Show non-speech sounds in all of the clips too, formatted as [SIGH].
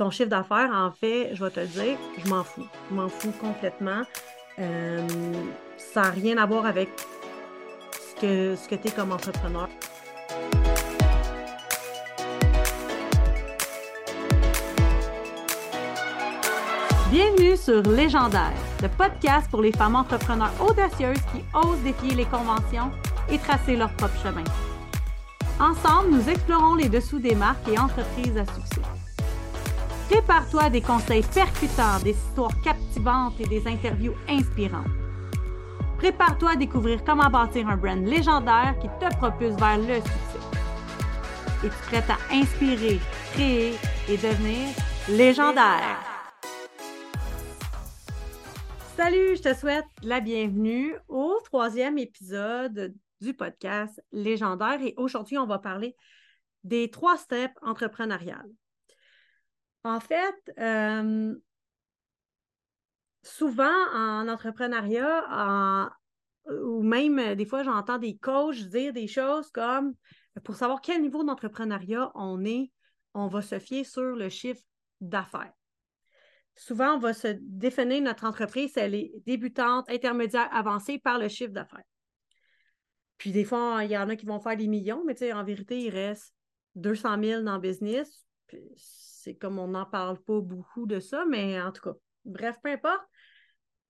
ton chiffre d'affaires, en fait, je vais te le dire, je m'en fous. Je m'en fous complètement. Euh, ça n'a rien à voir avec ce que, ce que tu es comme entrepreneur. Bienvenue sur Légendaire, le podcast pour les femmes entrepreneurs audacieuses qui osent défier les conventions et tracer leur propre chemin. Ensemble, nous explorons les dessous des marques et entreprises à succès. Prépare-toi des conseils percutants, des histoires captivantes et des interviews inspirantes. Prépare-toi à découvrir comment bâtir un brand légendaire qui te propulse vers le succès. Es-tu prête à inspirer, créer et devenir légendaire? Salut, je te souhaite la bienvenue au troisième épisode du podcast Légendaire et aujourd'hui, on va parler des trois steps entrepreneuriales. En fait, euh, souvent en entrepreneuriat, ou même euh, des fois, j'entends des coachs dire des choses comme pour savoir quel niveau d'entrepreneuriat on est, on va se fier sur le chiffre d'affaires. Souvent, on va se définir notre entreprise, elle est débutante, intermédiaire, avancée par le chiffre d'affaires. Puis des fois, il y en a qui vont faire des millions, mais en vérité, il reste 200 000 dans le business. C'est comme on n'en parle pas beaucoup de ça, mais en tout cas, bref, peu importe.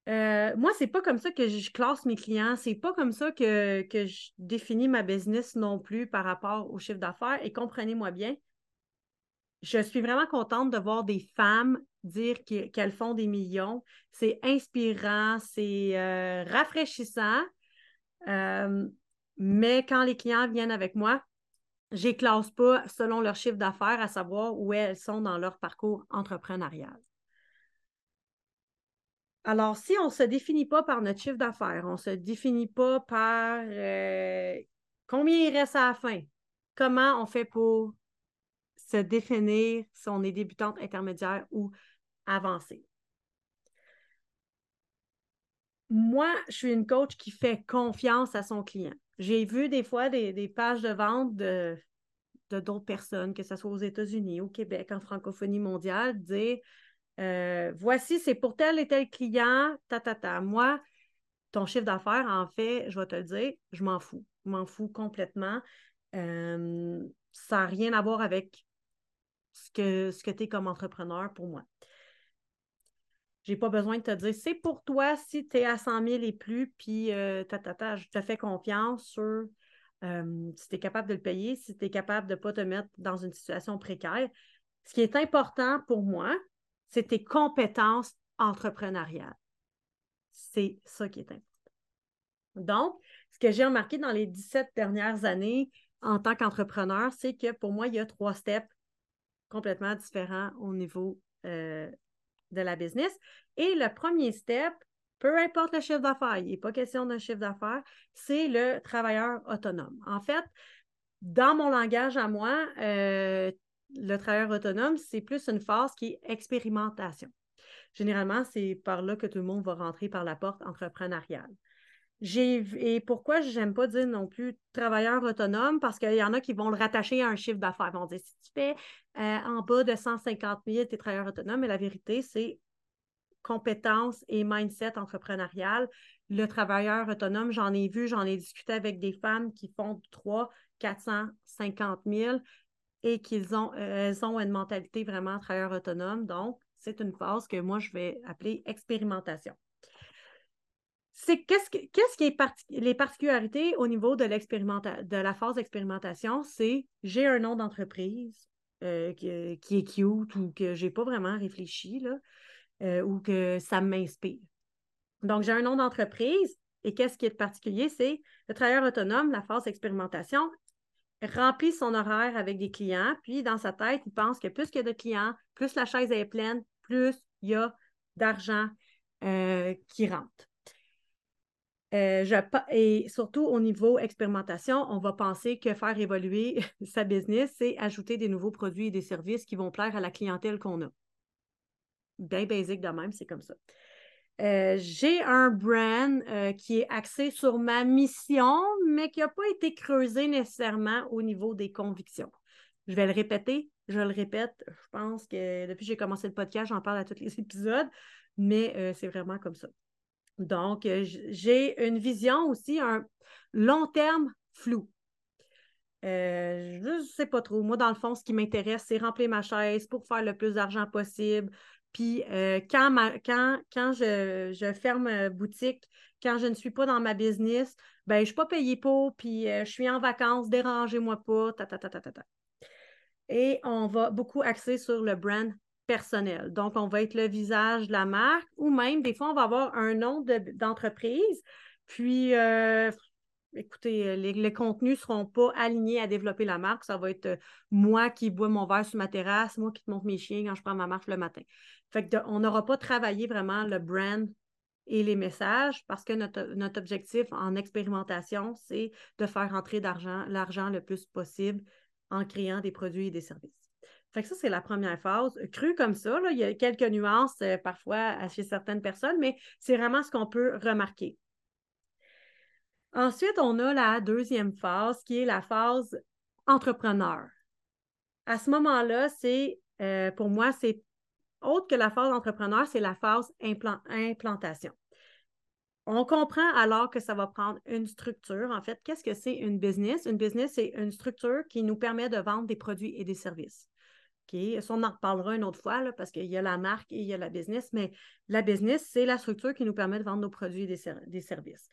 Euh, moi, c'est pas comme ça que je classe mes clients, c'est pas comme ça que, je définis ma business non plus par rapport au chiffre d'affaires. Et comprenez-moi bien, je suis vraiment contente de voir des femmes dire qu'elles font des millions. C'est inspirant, c'est euh, rafraîchissant. Euh, mais quand les clients viennent avec moi, je ne classe pas selon leur chiffre d'affaires, à savoir où elles sont dans leur parcours entrepreneurial. Alors, si on ne se définit pas par notre chiffre d'affaires, on ne se définit pas par euh, combien il reste à la fin, comment on fait pour se définir si on est débutante, intermédiaire ou avancée? Moi, je suis une coach qui fait confiance à son client. J'ai vu des fois des, pages de vente de, d'autres personnes, que ce soit aux États-Unis, au Québec, en francophonie mondiale, dire euh, voici, c'est pour tel et tel client, ta, ta, ta. Moi, ton chiffre d'affaires, en fait, je vais te le dire, je m'en fous. Je m'en fous complètement. Euh, ça n'a rien à voir avec ce que, ce que tu es comme entrepreneur pour moi. J'ai pas besoin de te dire, c'est pour toi si tu es à 100 000 et plus, puis euh, je te fais confiance sur euh, si tu es capable de le payer, si tu es capable de ne pas te mettre dans une situation précaire. Ce qui est important pour moi, c'est tes compétences entrepreneuriales. C'est ça qui est important. Donc, ce que j'ai remarqué dans les 17 dernières années en tant qu'entrepreneur, c'est que pour moi, il y a trois steps complètement différents au niveau euh, de la business. Et le premier step, peu importe le chiffre d'affaires, il n'est pas question d'un chiffre d'affaires, c'est le travailleur autonome. En fait, dans mon langage à moi, euh, le travailleur autonome, c'est plus une phase qui est expérimentation. Généralement, c'est par là que tout le monde va rentrer par la porte entrepreneuriale. Et pourquoi je n'aime pas dire non plus travailleur autonome? Parce qu'il y en a qui vont le rattacher à un chiffre d'affaires. Ils vont dire si tu fais euh, en bas de 150 000, tu es travailleur autonome. Mais la vérité, c'est compétences et mindset entrepreneurial. Le travailleur autonome, j'en ai vu, j'en ai discuté avec des femmes qui font 3, 450 000 et qu'ils ont, euh, ont une mentalité vraiment travailleur autonome. Donc, c'est une phase que moi, je vais appeler expérimentation c'est qu'est-ce, qui est les particularités au niveau de, de la phase d'expérimentation, c'est j'ai un nom d'entreprise euh, qui, est cute ou que je n'ai pas vraiment réfléchi là, euh, ou que ça m'inspire. Donc, j'ai un nom d'entreprise et qu'est-ce qui est particulier, c'est le travailleur autonome, la phase d'expérimentation, remplit son horaire avec des clients, puis dans sa tête, il pense que plus il y a de clients, plus la chaise est pleine, plus il y a d'argent euh, qui rentre. Euh, et surtout au niveau expérimentation, on va penser que faire évoluer [LAUGHS] sa business, c'est ajouter des nouveaux produits et des services qui vont plaire à la clientèle qu'on a. Bien basique de même, c'est comme ça. Euh, j'ai un brand euh, qui est axé sur ma mission, mais qui n'a pas été creusé nécessairement au niveau des convictions. Je vais le répéter, Je le répète, je pense que depuis que j'ai commencé le podcast, j'en parle à tous les [LAUGHS] épisodes, mais c'est vraiment comme ça. Donc, euh, j'ai une vision aussi, un long terme flou. Euh, je ne sais pas trop. Moi, dans le fond, ce qui m'intéresse, c'est remplir ma chaise pour faire le plus d'argent possible. Puis quand, quand, je, ferme boutique, quand je ne suis pas dans ma business, ben, je ne suis pas payée pour, puis je suis en vacances, dérangez-moi pas, ta, ta, ta, ta, ta. Et on va beaucoup axer sur le brand Donc, on va être le visage de la marque ou même, des fois, on va avoir un nom d'entreprise. puis, euh, écoutez, les, contenus ne seront pas alignés à développer la marque. Ça va être euh, moi qui bois mon verre sur ma terrasse, moi qui te montre mes chiens quand je prends ma marche le matin. Fait on n'aura pas travaillé vraiment le brand et les messages parce que notre, notre objectif en expérimentation, c'est de faire rentrer l'argent le plus possible en créant des produits et des services. Fait que ça, c'est la première phase. Cru comme ça, il y a quelques nuances euh, parfois chez certaines personnes, mais c'est vraiment ce qu'on peut remarquer. Ensuite, on a la deuxième phase qui est la phase entrepreneur. À ce moment-là, c'est euh, pour moi, c'est autre que la phase entrepreneur, c'est la phase implantation. On comprend alors que ça va prendre une structure. En fait, qu'est-ce que c'est une business? Une business, c'est une structure qui nous permet de vendre des produits et des services. Ça, on en reparlera une autre fois parce qu'il y a la marque et il y a la business, mais la business, c'est la structure qui nous permet de vendre nos produits et des, services.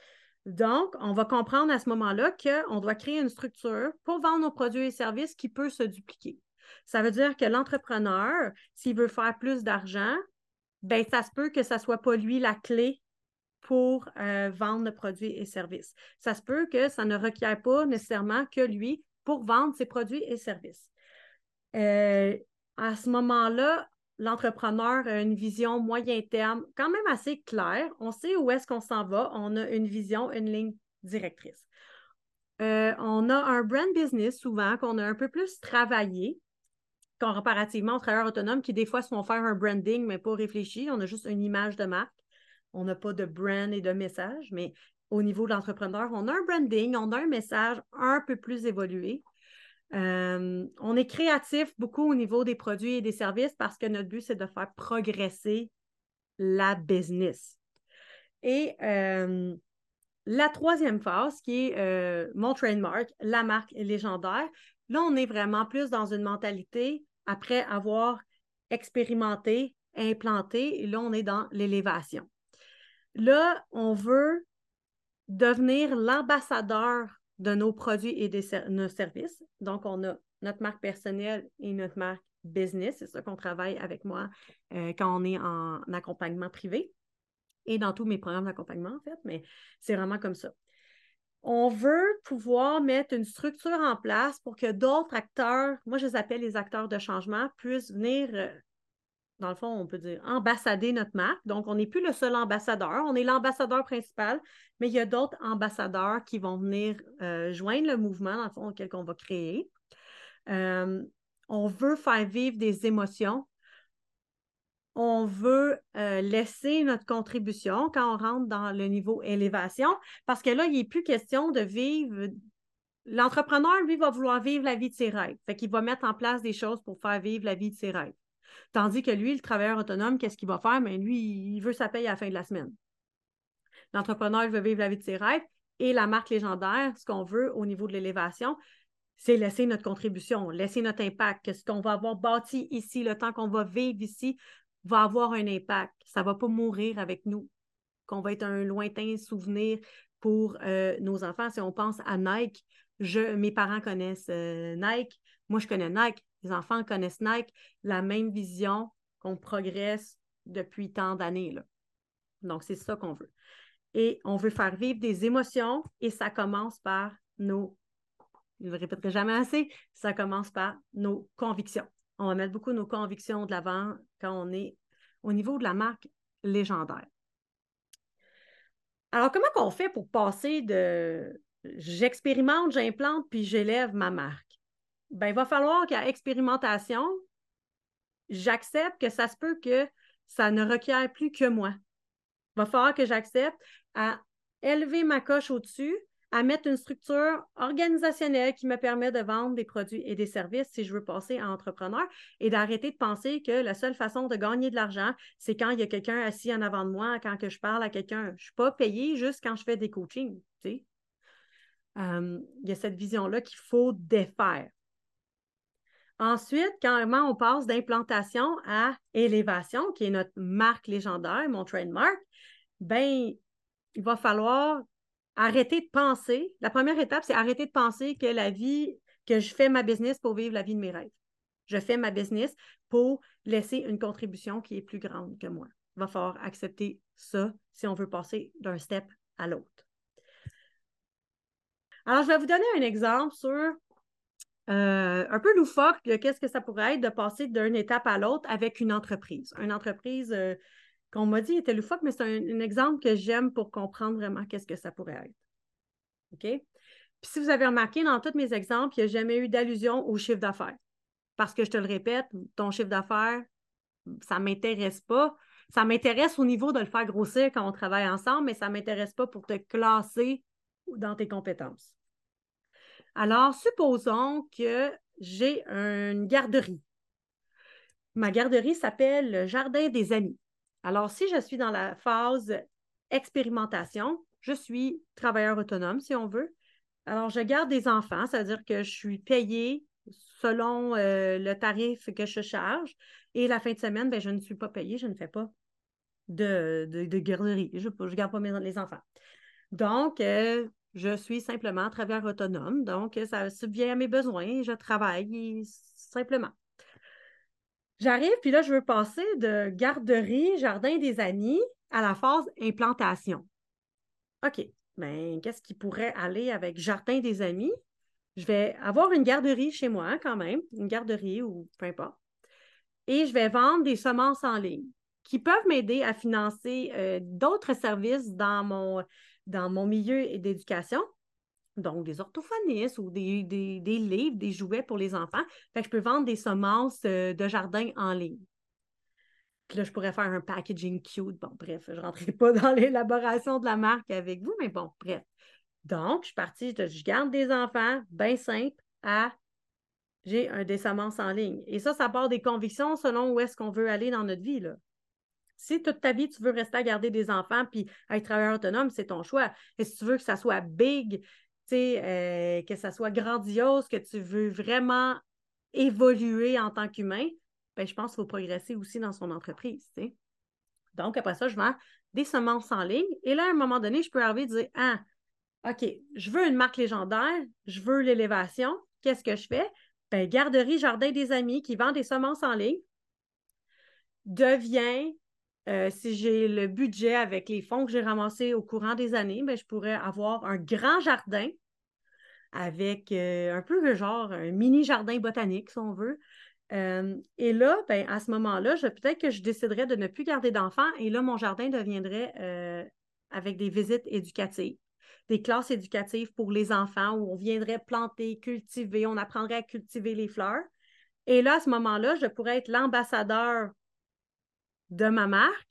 Donc, on va comprendre à ce moment-là qu'on doit créer une structure pour vendre nos produits et services qui peut se dupliquer. Ça veut dire que l'entrepreneur, s'il veut faire plus d'argent, ben ça se peut que ce ne soit pas lui la clé pour euh, vendre nos produits et services. Ça se peut que ça ne requiert pas nécessairement que lui pour vendre ses produits et services. Euh, à ce moment-là, l'entrepreneur a une vision moyen terme quand même assez claire. On sait où est-ce qu'on s'en va. On a une vision, une ligne directrice. Euh, on a un brand business souvent qu'on a un peu plus travaillé comparativement aux travailleurs autonomes qui des fois se font faire un branding mais pas réfléchi. On a juste une image de marque. On n'a pas de brand et de message, mais au niveau de l'entrepreneur, on a un branding, on a un message un peu plus évolué. Euh, on est créatif beaucoup au niveau des produits et des services parce que notre but, c'est de faire progresser la business. Et euh, la troisième phase, qui est euh, mon trademark, la marque légendaire, là, on est vraiment plus dans une mentalité après avoir expérimenté, implanté, et là, on est dans l'élévation. Là, on veut devenir l'ambassadeur de nos produits et de nos services. Donc, on a notre marque personnelle et notre marque business. C'est ça qu'on travaille avec moi euh, quand on est en accompagnement privé et dans tous mes programmes d'accompagnement, en fait, mais c'est vraiment comme ça. On veut pouvoir mettre une structure en place pour que d'autres acteurs, moi je les appelle les acteurs de changement, puissent venir euh, dans le fond, on peut dire, ambassader notre marque. Donc, on n'est plus le seul ambassadeur, on est l'ambassadeur principal, mais il y a d'autres ambassadeurs qui vont venir euh, joindre le mouvement, dans le fond, auquel on va créer. Euh, on veut faire vivre des émotions. On veut euh, laisser notre contribution quand on rentre dans le niveau élévation, parce que là, il n'est plus question de vivre L'entrepreneur, lui, va vouloir vivre la vie de ses rêves. Fait qu'il va mettre en place des choses pour faire vivre la vie de ses rêves. Tandis que lui, le travailleur autonome, qu'est-ce qu'il va faire? Mais lui, il veut sa paye à la fin de la semaine. L'entrepreneur, veut vivre la vie de ses rêves. Et la marque légendaire, ce qu'on veut au niveau de l'élévation, c'est laisser notre contribution, laisser notre impact, que ce qu'on va avoir bâti ici, le temps qu'on va vivre ici, va avoir un impact. Ça ne va pas mourir avec nous, qu'on va être un lointain souvenir pour euh, nos enfants. Si on pense à Nike, mes parents connaissent euh, Nike, moi je connais Nike, les enfants connaissent Nike, la même vision qu'on progresse depuis tant d'années. Donc, c'est ça qu'on veut. Et on veut faire vivre des émotions et ça commence par nos, je ne le répéterai jamais assez, ça commence par nos convictions. On va beaucoup nos convictions de l'avant quand on est au niveau de la marque légendaire. Alors, comment on fait pour passer de j'expérimente, j'implante, puis j'élève ma marque? Ben, il va falloir qu'à expérimentation, j'accepte que ça se peut que ça ne requiert plus que moi. Il va falloir que j'accepte à élever ma coche au-dessus à mettre une structure organisationnelle qui me permet de vendre des produits et des services si je veux passer à entrepreneur et d'arrêter de penser que la seule façon de gagner de l'argent, c'est quand il y a quelqu'un assis en avant de moi, quand que je parle à quelqu'un. Je ne suis pas payée juste quand je fais des coachings. Euh, il y a cette vision-là qu'il faut défaire. Ensuite, quand on passe d'implantation à élévation, qui est notre marque légendaire, mon trademark, ben, il va falloir arrêter de penser. La première étape, c'est arrêter de penser que la vie, que je fais ma business pour vivre la vie de mes rêves. Je fais ma business pour laisser une contribution qui est plus grande que moi. Il va falloir accepter ça si on veut passer d'un step à l'autre. Alors, je vais vous donner un exemple sur euh, un peu loufoque qu'est-ce que ça pourrait être de passer d'une étape à l'autre avec une entreprise. Une entreprise euh, qu'on m'a dit était loufoque, mais c'est un, exemple que j'aime pour comprendre vraiment qu'est-ce que ça pourrait être. OK? Puis si vous avez remarqué, dans tous mes exemples, il n'y a jamais eu d'allusion au chiffre d'affaires. Parce que je te le répète, ton chiffre d'affaires, ça ne m'intéresse pas. Ça m'intéresse au niveau de le faire grossir quand on travaille ensemble, mais ça ne m'intéresse pas pour te classer dans tes compétences. Alors, supposons que j'ai une garderie. Ma garderie s'appelle le Jardin des Amis. Alors, si je suis dans la phase expérimentation, je suis travailleur autonome, si on veut. Alors, je garde des enfants, c'est-à-dire que je suis payée selon euh, le tarif que je charge. Et la fin de semaine, ben, je ne suis pas payée, je ne fais pas de, garderie. Je ne garde pas mes, les enfants. Donc, euh, je suis simplement travailleur autonome, donc ça subvient à mes besoins, je travaille simplement. J'arrive, puis là, je veux passer de garderie, jardin des amis à la phase implantation. OK, bien, qu'est-ce qui pourrait aller avec jardin des amis? Je vais avoir une garderie chez moi quand même, une garderie ou peu importe. Et je vais vendre des semences en ligne qui peuvent m'aider à financer euh, d'autres services dans mon, dans mon milieu d'éducation, donc des orthophonistes ou des, livres, des jouets pour les enfants. Fait que je peux vendre des semences euh, de jardin en ligne. Puis là, je pourrais faire un packaging cute. Bon, bref, je ne rentrerai pas dans l'élaboration de la marque avec vous, mais bon, bref. Donc, je suis partie, je, garde des enfants, bien simple, à j'ai un des semences en ligne. Et ça, ça part des convictions selon où est-ce qu'on veut aller dans notre vie. Là. Si toute ta vie, tu veux rester à garder des enfants puis être travailleur autonome, c'est ton choix. Et si tu veux que ça soit big, euh, que ça soit grandiose, que tu veux vraiment évoluer en tant qu'humain, ben, je pense qu'il faut progresser aussi dans son entreprise. Donc, après ça, je vends des semences en ligne. Et là, à un moment donné, je peux arriver et dire Ah, OK, je veux une marque légendaire, je veux l'élévation. Qu'est-ce que je fais? Ben, Garderie Jardin des Amis qui vend des semences en ligne devient euh, si j'ai le budget avec les fonds que j'ai ramassés au courant des années, ben, je pourrais avoir un grand jardin avec euh, un peu genre un mini jardin botanique, si on veut. Euh, et là, ben, à ce moment-là, peut-être que je déciderais de ne plus garder d'enfants et là, mon jardin deviendrait avec des visites éducatives, des classes éducatives pour les enfants où on viendrait planter, cultiver, on apprendrait à cultiver les fleurs. Et là, à ce moment-là, je pourrais être l'ambassadeur de ma marque.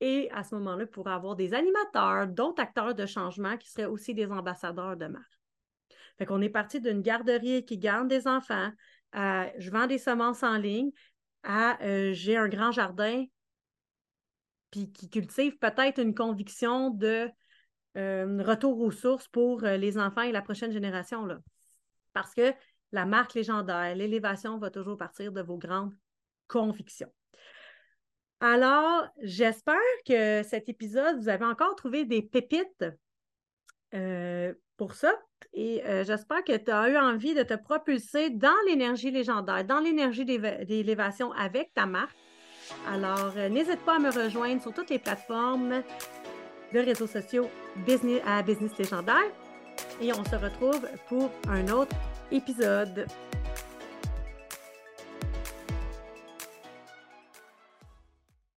Et à ce moment-là, pour avoir des animateurs, d'autres acteurs de changement qui seraient aussi des ambassadeurs de marque. Fait qu'on est parti d'une garderie qui garde des enfants, à je vends des semences en ligne, à euh, j'ai un grand jardin, puis qui cultive peut-être une conviction de euh, retour aux sources pour euh, les enfants et la prochaine génération. Parce que la marque légendaire, l'élévation va toujours partir de vos grandes convictions. Alors, j'espère que cet épisode, vous avez encore trouvé des pépites euh, pour ça. Et euh, j'espère que tu as eu envie de te propulser dans l'énergie légendaire, dans l'énergie d'élévation avec ta marque. Alors, euh, n'hésite pas à me rejoindre sur toutes les plateformes de réseaux sociaux business, à Business Légendaire. Et on se retrouve pour un autre épisode.